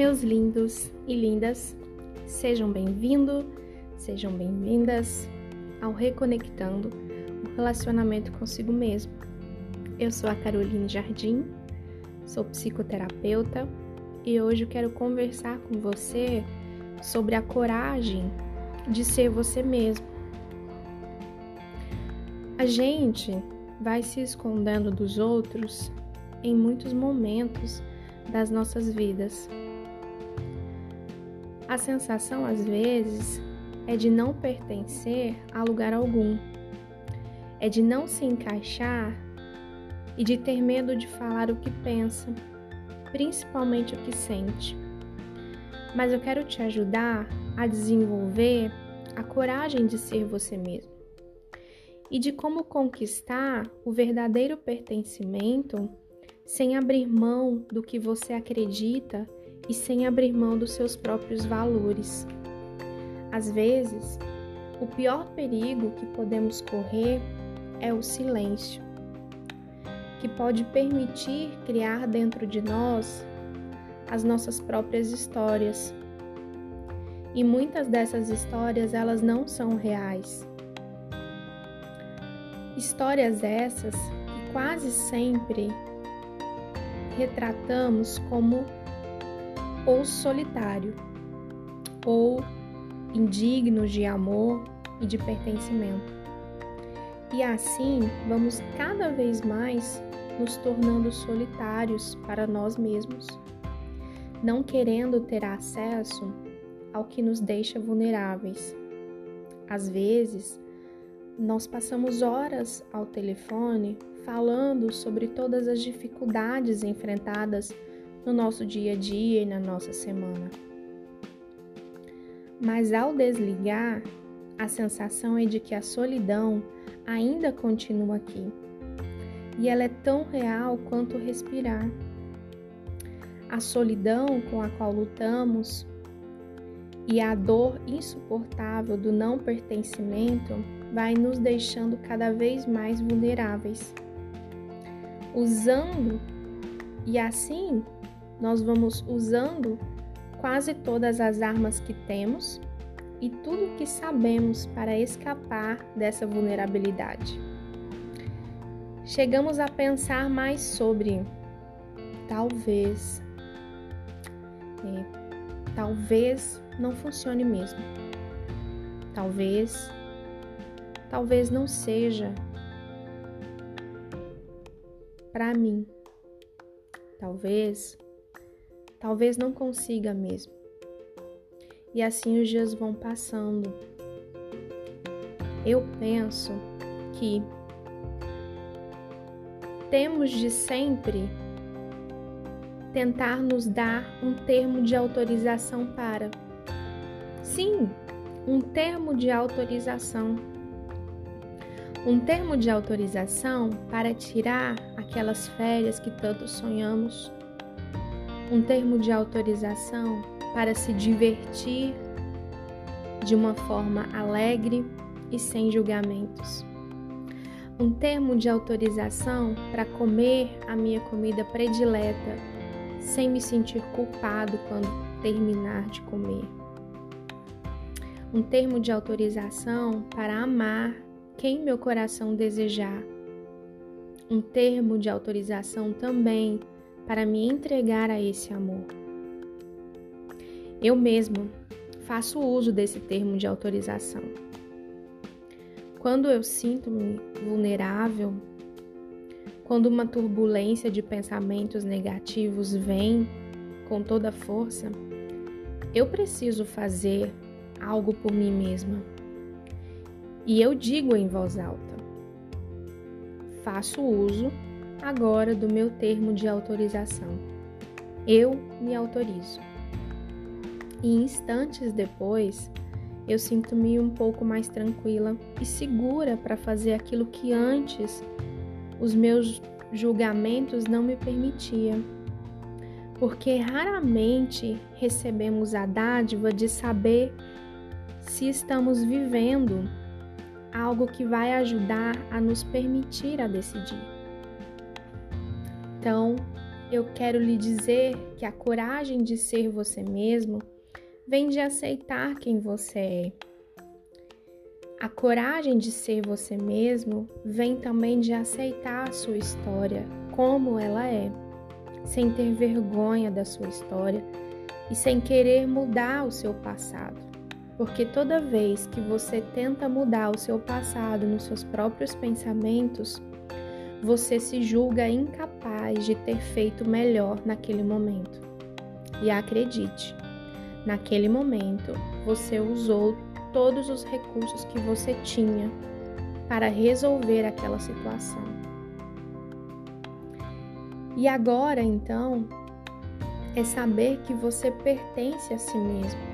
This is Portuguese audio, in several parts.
Meus lindos e lindas, sejam bem-vindos, sejam bem-vindas ao Reconectando o Relacionamento Consigo Mesmo. Eu sou a Caroline Jardim, sou psicoterapeuta e hoje eu quero conversar com você sobre a coragem de ser você mesmo. A gente vai se escondendo dos outros em muitos momentos das nossas vidas. A sensação, às vezes, é de não pertencer a lugar algum, é de não se encaixar e de ter medo de falar o que pensa, principalmente o que sente. Mas eu quero te ajudar a desenvolver a coragem de ser você mesmo e de como conquistar o verdadeiro pertencimento sem abrir mão do que você acredita e sem abrir mão dos seus próprios valores. Às vezes, o pior perigo que podemos correr é o silêncio, que pode permitir criar dentro de nós as nossas próprias histórias. E muitas dessas histórias elas não são reais. Histórias essas que quase sempre retratamos como ou solitário, ou indigno de amor e de pertencimento. E assim vamos cada vez mais nos tornando solitários para nós mesmos, não querendo ter acesso ao que nos deixa vulneráveis. Às vezes, nós passamos horas ao telefone falando sobre todas as dificuldades enfrentadas no nosso dia a dia e na nossa semana. Mas ao desligar, a sensação é de que a solidão ainda continua aqui. E ela é tão real quanto respirar. A solidão com a qual lutamos e a dor insuportável do não pertencimento vai nos deixando cada vez mais vulneráveis. Usando e assim nós vamos usando quase todas as armas que temos e tudo o que sabemos para escapar dessa vulnerabilidade. Chegamos a pensar mais sobre talvez, é, talvez não funcione mesmo. Talvez, talvez não seja para mim. Talvez talvez não consiga mesmo. E assim os dias vão passando. Eu penso que temos de sempre tentar nos dar um termo de autorização para. Sim, um termo de autorização. Um termo de autorização para tirar aquelas férias que tanto sonhamos um termo de autorização para se divertir de uma forma alegre e sem julgamentos. Um termo de autorização para comer a minha comida predileta sem me sentir culpado quando terminar de comer. Um termo de autorização para amar quem meu coração desejar. Um termo de autorização também para me entregar a esse amor. Eu mesmo faço uso desse termo de autorização. Quando eu sinto-me vulnerável, quando uma turbulência de pensamentos negativos vem com toda força, eu preciso fazer algo por mim mesma. E eu digo em voz alta: faço uso agora do meu termo de autorização. Eu me autorizo. E instantes depois, eu sinto-me um pouco mais tranquila e segura para fazer aquilo que antes os meus julgamentos não me permitiam. Porque raramente recebemos a dádiva de saber se estamos vivendo algo que vai ajudar a nos permitir a decidir. Então, eu quero lhe dizer que a coragem de ser você mesmo vem de aceitar quem você é. A coragem de ser você mesmo vem também de aceitar a sua história como ela é, sem ter vergonha da sua história e sem querer mudar o seu passado. Porque toda vez que você tenta mudar o seu passado nos seus próprios pensamentos, você se julga incapaz de ter feito melhor naquele momento. E acredite, naquele momento você usou todos os recursos que você tinha para resolver aquela situação. E agora, então, é saber que você pertence a si mesmo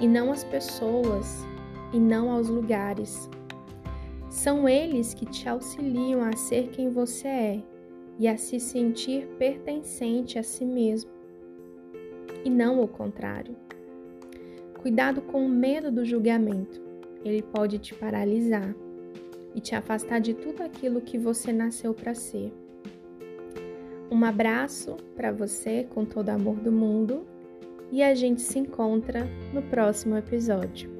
e não às pessoas e não aos lugares são eles que te auxiliam a ser quem você é e a se sentir pertencente a si mesmo, e não o contrário. Cuidado com o medo do julgamento, ele pode te paralisar e te afastar de tudo aquilo que você nasceu para ser. Um abraço para você com todo o amor do mundo e a gente se encontra no próximo episódio.